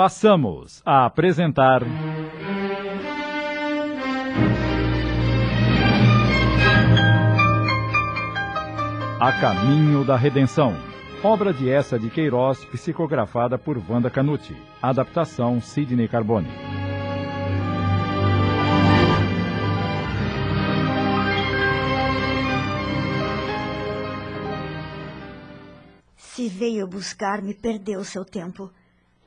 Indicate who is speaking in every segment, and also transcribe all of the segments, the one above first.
Speaker 1: passamos a apresentar. A Caminho da Redenção. Obra de essa de Queiroz, psicografada por Wanda Canuti. Adaptação Sidney Carbone.
Speaker 2: Se veio buscar-me, perdeu seu tempo.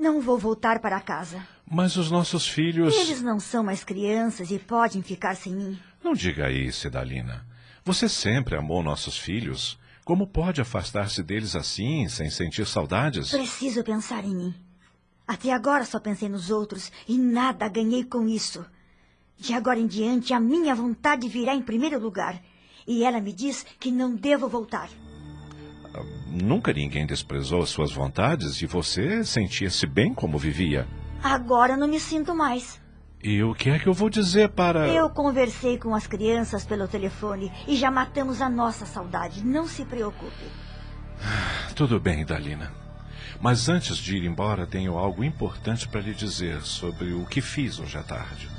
Speaker 2: Não vou voltar para casa.
Speaker 3: Mas os nossos filhos.
Speaker 2: Eles não são mais crianças e podem ficar sem mim.
Speaker 3: Não diga isso, Dalina. Você sempre amou nossos filhos. Como pode afastar-se deles assim, sem sentir saudades?
Speaker 2: Preciso pensar em mim. Até agora só pensei nos outros e nada ganhei com isso. De agora em diante, a minha vontade virá em primeiro lugar. E ela me diz que não devo voltar.
Speaker 3: Nunca ninguém desprezou suas vontades e você sentia-se bem como vivia.
Speaker 2: Agora não me sinto mais.
Speaker 3: E o que é que eu vou dizer para.
Speaker 2: Eu conversei com as crianças pelo telefone e já matamos a nossa saudade. Não se preocupe.
Speaker 3: Tudo bem, Dalina. Mas antes de ir embora, tenho algo importante para lhe dizer sobre o que fiz hoje à tarde.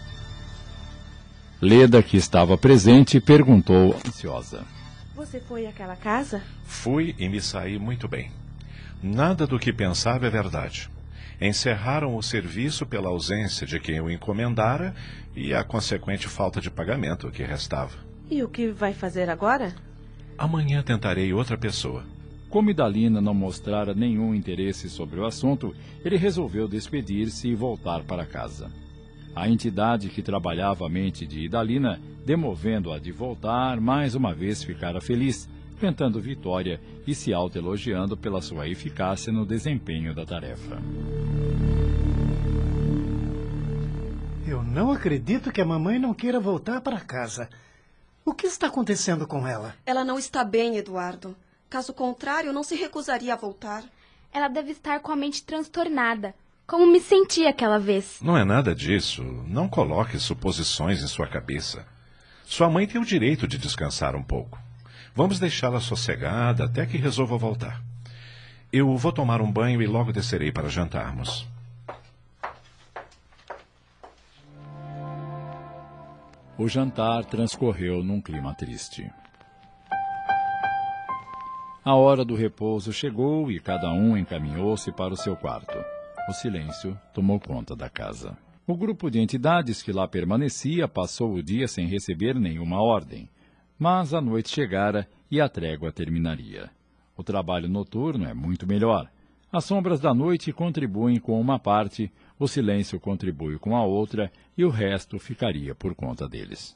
Speaker 1: Leda, que estava presente, perguntou ansiosa.
Speaker 4: Você foi àquela casa?
Speaker 3: Fui e me saí muito bem. Nada do que pensava é verdade. Encerraram o serviço pela ausência de quem o encomendara e a consequente falta de pagamento que restava.
Speaker 4: E o que vai fazer agora?
Speaker 3: Amanhã tentarei outra pessoa.
Speaker 1: Como Idalina não mostrara nenhum interesse sobre o assunto, ele resolveu despedir-se e voltar para casa. A entidade que trabalhava a mente de Idalina, demovendo-a de voltar, mais uma vez ficara feliz, cantando vitória e se autoelogiando pela sua eficácia no desempenho da tarefa.
Speaker 5: Eu não acredito que a mamãe não queira voltar para casa. O que está acontecendo com ela?
Speaker 6: Ela não está bem, Eduardo. Caso contrário, não se recusaria a voltar.
Speaker 7: Ela deve estar com a mente transtornada. Como me senti aquela vez.
Speaker 3: Não é nada disso. Não coloque suposições em sua cabeça. Sua mãe tem o direito de descansar um pouco. Vamos deixá-la sossegada até que resolva voltar. Eu vou tomar um banho e logo descerei para jantarmos.
Speaker 1: O jantar transcorreu num clima triste. A hora do repouso chegou e cada um encaminhou-se para o seu quarto. O silêncio tomou conta da casa. O grupo de entidades que lá permanecia passou o dia sem receber nenhuma ordem. Mas a noite chegara e a trégua terminaria. O trabalho noturno é muito melhor. As sombras da noite contribuem com uma parte, o silêncio contribui com a outra e o resto ficaria por conta deles.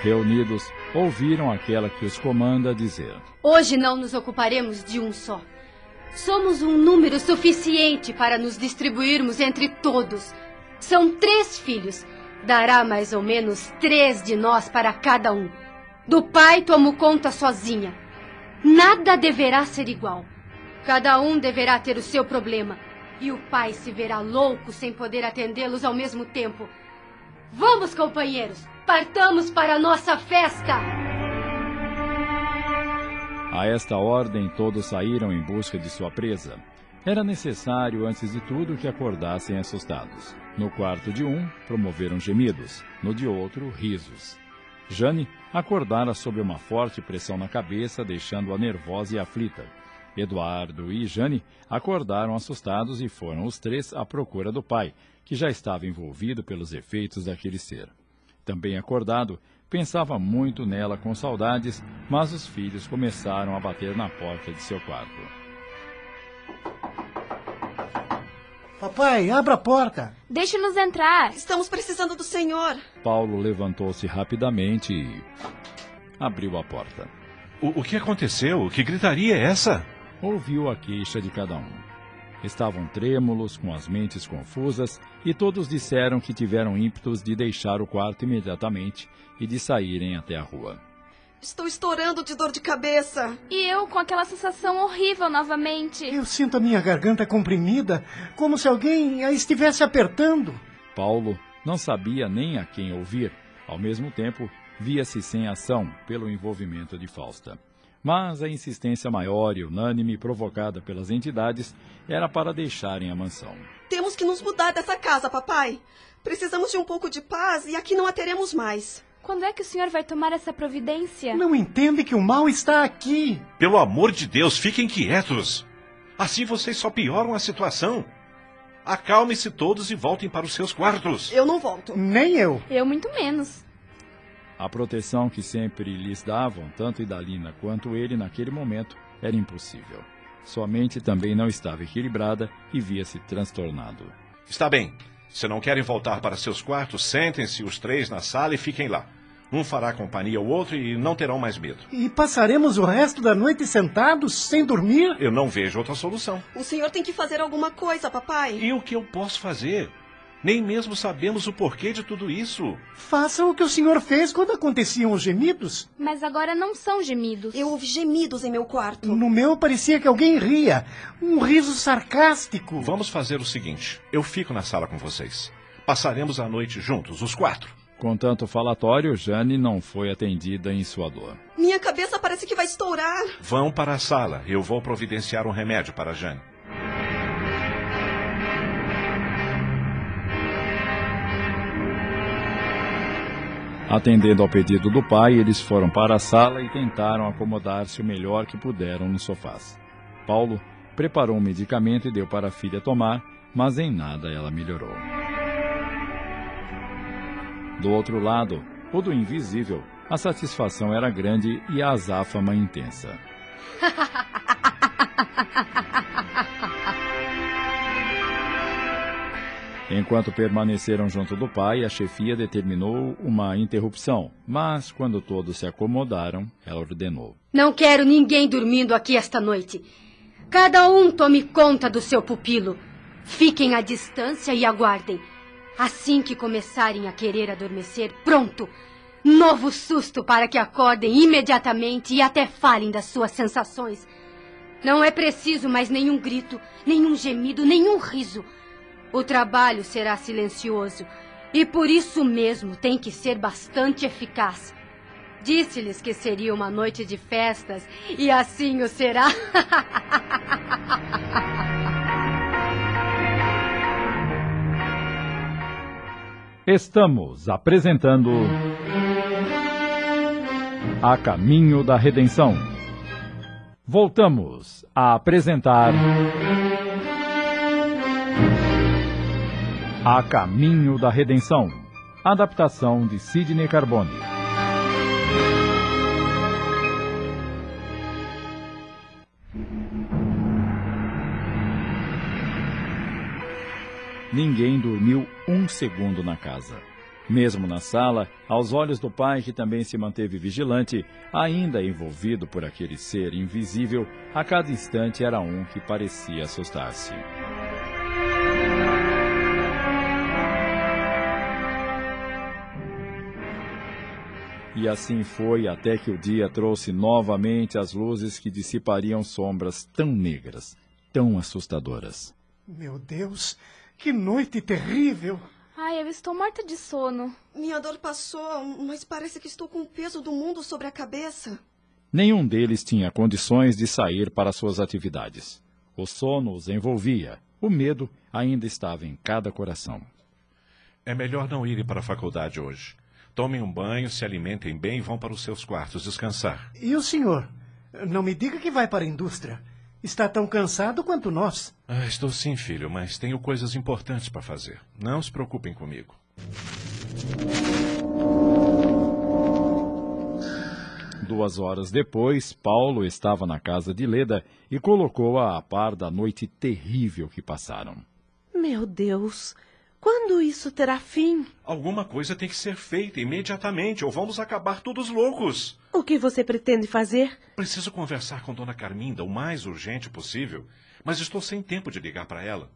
Speaker 1: Reunidos, ouviram aquela que os comanda dizer:
Speaker 8: Hoje não nos ocuparemos de um só. Somos um número suficiente para nos distribuirmos entre todos. São três filhos. Dará mais ou menos três de nós para cada um. Do pai tomo conta sozinha. Nada deverá ser igual. Cada um deverá ter o seu problema. E o pai se verá louco sem poder atendê-los ao mesmo tempo. Vamos, companheiros! Partamos para a nossa festa!
Speaker 1: A esta ordem, todos saíram em busca de sua presa. Era necessário, antes de tudo, que acordassem assustados. No quarto de um, promoveram gemidos, no de outro, risos. Jane acordara sob uma forte pressão na cabeça, deixando-a nervosa e aflita. Eduardo e Jane acordaram assustados e foram os três à procura do pai, que já estava envolvido pelos efeitos daquele ser. Também acordado, pensava muito nela com saudades, mas os filhos começaram a bater na porta de seu quarto.
Speaker 5: Papai, abra a porta.
Speaker 7: Deixe-nos entrar.
Speaker 6: Estamos precisando do senhor.
Speaker 1: Paulo levantou-se rapidamente e abriu a porta.
Speaker 3: O, o que aconteceu? Que gritaria é essa?
Speaker 1: Ouviu a queixa de cada um. Estavam trêmulos, com as mentes confusas, e todos disseram que tiveram ímpetos de deixar o quarto imediatamente e de saírem até a rua.
Speaker 6: Estou estourando de dor de cabeça.
Speaker 7: E eu com aquela sensação horrível novamente.
Speaker 5: Eu sinto a minha garganta comprimida, como se alguém a estivesse apertando.
Speaker 1: Paulo não sabia nem a quem ouvir. Ao mesmo tempo, via-se sem ação pelo envolvimento de Fausta. Mas a insistência maior e unânime provocada pelas entidades era para deixarem a mansão.
Speaker 6: Temos que nos mudar dessa casa, papai. Precisamos de um pouco de paz e aqui não a teremos mais.
Speaker 7: Quando é que o senhor vai tomar essa providência?
Speaker 5: Não entende que o mal está aqui.
Speaker 3: Pelo amor de Deus, fiquem quietos. Assim vocês só pioram a situação. Acalmem-se todos e voltem para os seus quartos.
Speaker 6: Eu não volto.
Speaker 5: Nem eu.
Speaker 7: Eu muito menos.
Speaker 1: A proteção que sempre lhes davam, tanto Idalina quanto ele naquele momento, era impossível. Sua mente também não estava equilibrada e via-se transtornado.
Speaker 3: Está bem. Se não querem voltar para seus quartos, sentem-se os três na sala e fiquem lá. Um fará companhia ao outro e não terão mais medo.
Speaker 5: E passaremos o resto da noite sentados, sem dormir?
Speaker 3: Eu não vejo outra solução.
Speaker 6: O senhor tem que fazer alguma coisa, papai.
Speaker 3: E o que eu posso fazer? Nem mesmo sabemos o porquê de tudo isso.
Speaker 5: Faça o que o senhor fez quando aconteciam os gemidos.
Speaker 7: Mas agora não são gemidos.
Speaker 6: Eu ouvi gemidos em meu quarto.
Speaker 5: No meu parecia que alguém ria. Um riso sarcástico.
Speaker 3: Vamos fazer o seguinte: eu fico na sala com vocês. Passaremos a noite juntos, os quatro.
Speaker 1: Com tanto falatório, Jane não foi atendida em sua dor.
Speaker 6: Minha cabeça parece que vai estourar.
Speaker 3: Vão para a sala. Eu vou providenciar um remédio para Jane.
Speaker 1: Atendendo ao pedido do pai, eles foram para a sala e tentaram acomodar-se o melhor que puderam nos sofás. Paulo preparou um medicamento e deu para a filha tomar, mas em nada ela melhorou. Do outro lado, o do invisível, a satisfação era grande e a azáfama intensa. Enquanto permaneceram junto do pai, a chefia determinou uma interrupção, mas quando todos se acomodaram, ela ordenou:
Speaker 8: Não quero ninguém dormindo aqui esta noite. Cada um tome conta do seu pupilo. Fiquem à distância e aguardem. Assim que começarem a querer adormecer, pronto! Novo susto para que acordem imediatamente e até falem das suas sensações. Não é preciso mais nenhum grito, nenhum gemido, nenhum riso. O trabalho será silencioso e por isso mesmo tem que ser bastante eficaz. Disse-lhes que seria uma noite de festas e assim o será.
Speaker 1: Estamos apresentando A Caminho da Redenção. Voltamos a apresentar A Caminho da Redenção. Adaptação de Sidney Carbone. Ninguém dormiu um segundo na casa. Mesmo na sala, aos olhos do pai, que também se manteve vigilante, ainda envolvido por aquele ser invisível, a cada instante era um que parecia assustar-se. E assim foi até que o dia trouxe novamente as luzes que dissipariam sombras tão negras, tão assustadoras.
Speaker 5: Meu Deus, que noite terrível!
Speaker 7: Ai, eu estou morta de sono.
Speaker 6: Minha dor passou, mas parece que estou com o peso do mundo sobre a cabeça.
Speaker 1: Nenhum deles tinha condições de sair para suas atividades. O sono os envolvia. O medo ainda estava em cada coração.
Speaker 3: É melhor não irem para a faculdade hoje. Tomem um banho, se alimentem bem e vão para os seus quartos descansar.
Speaker 5: E o senhor? Não me diga que vai para a indústria. Está tão cansado quanto nós.
Speaker 3: Ah, estou sim, filho, mas tenho coisas importantes para fazer. Não se preocupem comigo.
Speaker 1: Duas horas depois, Paulo estava na casa de Leda e colocou-a a par da noite terrível que passaram.
Speaker 4: Meu Deus, quando isso terá fim?
Speaker 3: Alguma coisa tem que ser feita imediatamente, ou vamos acabar todos loucos.
Speaker 4: O que você pretende fazer?
Speaker 3: Preciso conversar com Dona Carminda o mais urgente possível, mas estou sem tempo de ligar para ela.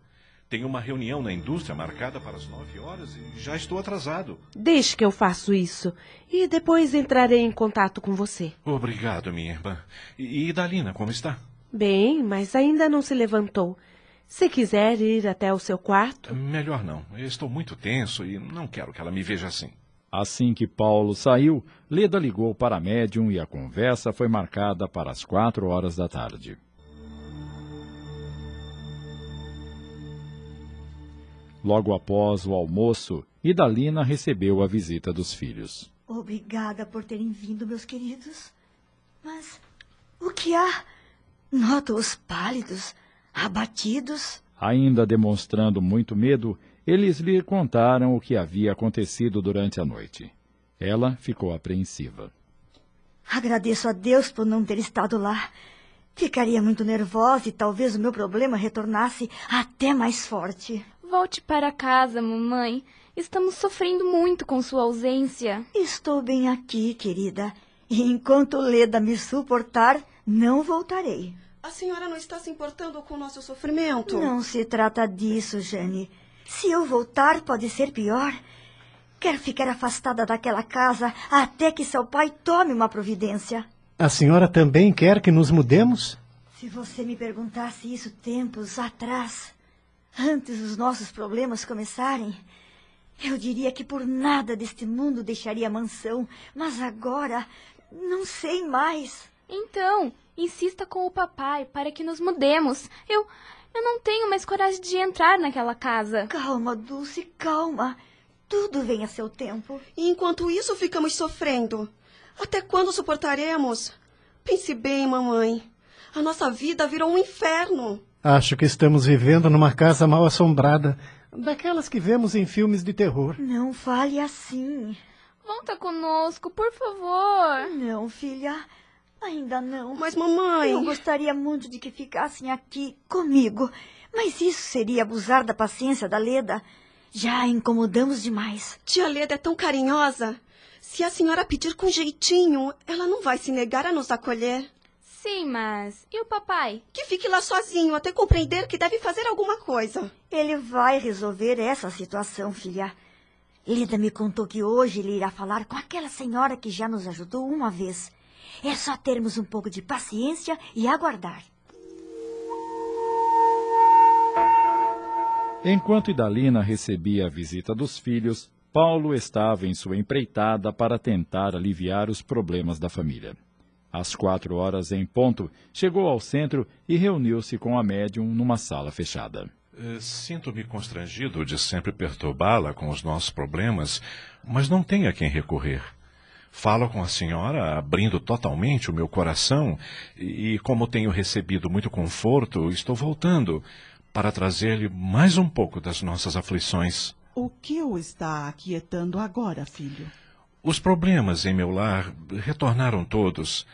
Speaker 3: Tenho uma reunião na indústria marcada para as nove horas e já estou atrasado.
Speaker 4: Deixe que eu faço isso e depois entrarei em contato com você.
Speaker 3: Obrigado, minha irmã. E, e Dalina, como está?
Speaker 4: Bem, mas ainda não se levantou. Se quiser ir até o seu quarto.
Speaker 3: Melhor não. Eu estou muito tenso e não quero que ela me veja assim.
Speaker 1: Assim que Paulo saiu, Leda ligou para a médium e a conversa foi marcada para as quatro horas da tarde. Logo após o almoço, Idalina recebeu a visita dos filhos.
Speaker 2: Obrigada por terem vindo, meus queridos. Mas o que há? Noto-os pálidos, abatidos.
Speaker 1: Ainda demonstrando muito medo, eles lhe contaram o que havia acontecido durante a noite. Ela ficou apreensiva.
Speaker 2: Agradeço a Deus por não ter estado lá. Ficaria muito nervosa e talvez o meu problema retornasse até mais forte.
Speaker 7: Volte para casa, mamãe. Estamos sofrendo muito com sua ausência.
Speaker 2: Estou bem aqui, querida. E enquanto Leda me suportar, não voltarei.
Speaker 6: A senhora não está se importando com o nosso sofrimento?
Speaker 2: Não se trata disso, Jane. Se eu voltar, pode ser pior. Quero ficar afastada daquela casa até que seu pai tome uma providência.
Speaker 5: A senhora também quer que nos mudemos?
Speaker 2: Se você me perguntasse isso tempos atrás, antes dos nossos problemas começarem, eu diria que por nada deste mundo deixaria a mansão. Mas agora, não sei mais.
Speaker 7: Então, insista com o papai para que nos mudemos. Eu. Eu não tenho mais coragem de entrar naquela casa.
Speaker 2: Calma, Dulce, calma. Tudo vem a seu tempo.
Speaker 6: E enquanto isso, ficamos sofrendo. Até quando suportaremos? Pense bem, mamãe. A nossa vida virou um inferno.
Speaker 5: Acho que estamos vivendo numa casa mal assombrada, daquelas que vemos em filmes de terror.
Speaker 2: Não fale assim.
Speaker 7: Volta conosco, por favor.
Speaker 2: Não, filha. Ainda não.
Speaker 6: Mas, mamãe.
Speaker 2: Eu gostaria muito de que ficassem aqui comigo. Mas isso seria abusar da paciência da Leda. Já a incomodamos demais.
Speaker 6: Tia Leda é tão carinhosa. Se a senhora pedir com jeitinho, ela não vai se negar a nos acolher.
Speaker 7: Sim, mas. E o papai?
Speaker 6: Que fique lá sozinho até compreender que deve fazer alguma coisa.
Speaker 2: Ele vai resolver essa situação, filha. Leda me contou que hoje ele irá falar com aquela senhora que já nos ajudou uma vez. É só termos um pouco de paciência e aguardar.
Speaker 1: Enquanto Idalina recebia a visita dos filhos, Paulo estava em sua empreitada para tentar aliviar os problemas da família. Às quatro horas em ponto, chegou ao centro e reuniu-se com a médium numa sala fechada.
Speaker 3: Eh, sinto-me constrangido de sempre perturbá-la com os nossos problemas, mas não tenho a quem recorrer. Falo com a senhora, abrindo totalmente o meu coração, e como tenho recebido muito conforto, estou voltando para trazer-lhe mais um pouco das nossas aflições.
Speaker 9: O que o está aquietando agora, filho?
Speaker 3: Os problemas em meu lar retornaram todos.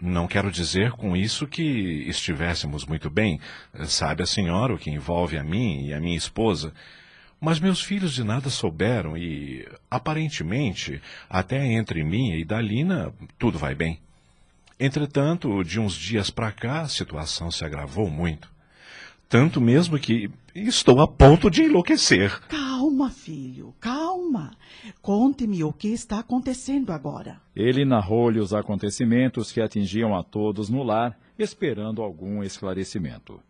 Speaker 3: Não quero dizer com isso que estivéssemos muito bem. Sabe a senhora o que envolve a mim e a minha esposa. Mas meus filhos de nada souberam e, aparentemente, até entre mim e Dalina, tudo vai bem. Entretanto, de uns dias para cá, a situação se agravou muito. Tanto mesmo que estou a ponto de enlouquecer.
Speaker 9: Calma, filho, calma. Conte-me o que está acontecendo agora.
Speaker 1: Ele narrou-lhe os acontecimentos que atingiam a todos no lar, esperando algum esclarecimento.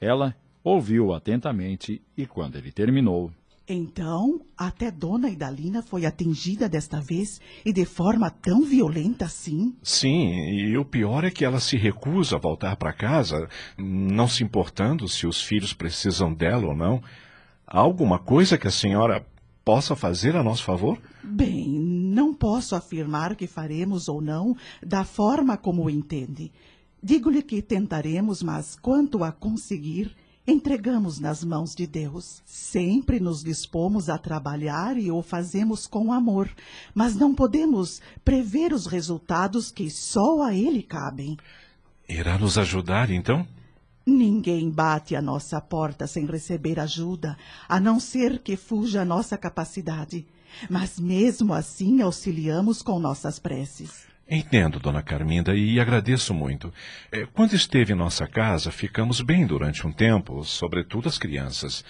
Speaker 1: Ela ouviu atentamente e, quando ele terminou,
Speaker 9: então, até Dona Idalina foi atingida desta vez e de forma tão violenta assim?
Speaker 3: Sim, e o pior é que ela se recusa a voltar para casa, não se importando se os filhos precisam dela ou não. Há alguma coisa que a senhora possa fazer a nosso favor?
Speaker 9: Bem, não posso afirmar que faremos ou não da forma como entende. Digo-lhe que tentaremos, mas quanto a conseguir, entregamos nas mãos de Deus. Sempre nos dispomos a trabalhar e o fazemos com amor, mas não podemos prever os resultados que só a Ele cabem.
Speaker 3: Irá nos ajudar, então?
Speaker 9: Ninguém bate à nossa porta sem receber ajuda, a não ser que fuja a nossa capacidade. Mas mesmo assim auxiliamos com nossas preces.
Speaker 3: Entendo, dona Carminda, e agradeço muito. É, quando esteve em nossa casa, ficamos bem durante um tempo, sobretudo as crianças.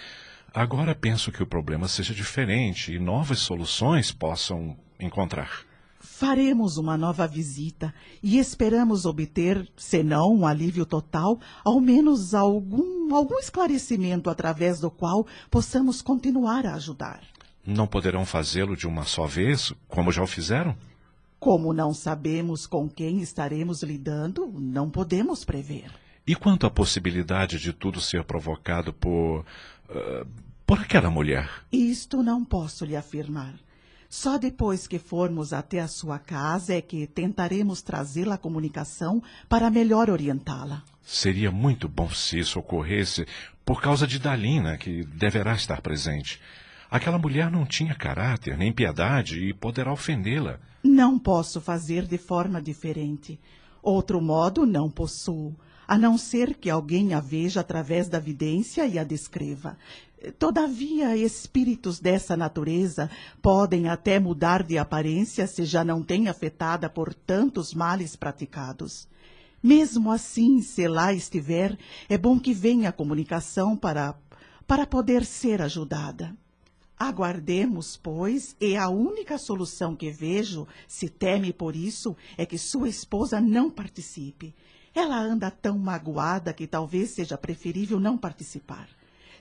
Speaker 3: Agora penso que o problema seja diferente e novas soluções possam encontrar.
Speaker 9: Faremos uma nova visita e esperamos obter, se não um alívio total, ao menos algum, algum esclarecimento através do qual possamos continuar a ajudar.
Speaker 3: Não poderão fazê-lo de uma só vez, como já o fizeram?
Speaker 9: Como não sabemos com quem estaremos lidando, não podemos prever.
Speaker 3: E quanto à possibilidade de tudo ser provocado por. Uh, por aquela mulher?
Speaker 9: Isto não posso lhe afirmar. Só depois que formos até a sua casa é que tentaremos trazê-la à comunicação para melhor orientá-la.
Speaker 3: Seria muito bom se isso ocorresse por causa de Dalina, que deverá estar presente. Aquela mulher não tinha caráter nem piedade e poderá ofendê-la.
Speaker 9: Não posso fazer de forma diferente. Outro modo não possuo, a não ser que alguém a veja através da vidência e a descreva. Todavia, espíritos dessa natureza podem até mudar de aparência se já não têm afetada por tantos males praticados. Mesmo assim, se lá estiver, é bom que venha a comunicação para, para poder ser ajudada. Aguardemos, pois, e a única solução que vejo, se teme por isso, é que sua esposa não participe. Ela anda tão magoada que talvez seja preferível não participar.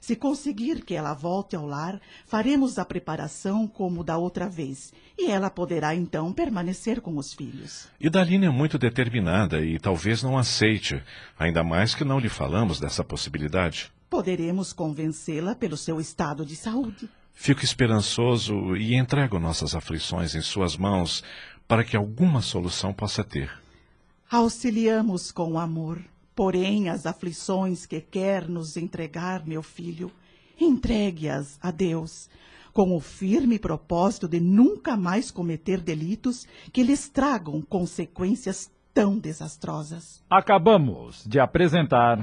Speaker 9: Se conseguir que ela volte ao lar, faremos a preparação como da outra vez, e ela poderá então permanecer com os filhos.
Speaker 3: Idalina é muito determinada e talvez não aceite, ainda mais que não lhe falamos dessa possibilidade.
Speaker 9: Poderemos convencê-la pelo seu estado de saúde.
Speaker 3: Fico esperançoso e entrego nossas aflições em suas mãos para que alguma solução possa ter.
Speaker 9: Auxiliamos com amor. Porém, as aflições que quer nos entregar, meu filho, entregue-as a Deus, com o firme propósito de nunca mais cometer delitos que lhes tragam consequências tão desastrosas.
Speaker 1: Acabamos de apresentar.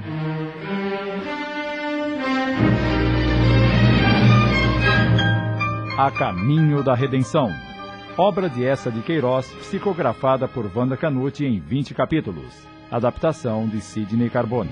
Speaker 1: A Caminho da Redenção. Obra de essa de Queiroz, psicografada por Wanda Canuti em 20 capítulos. Adaptação de Sidney Carbone.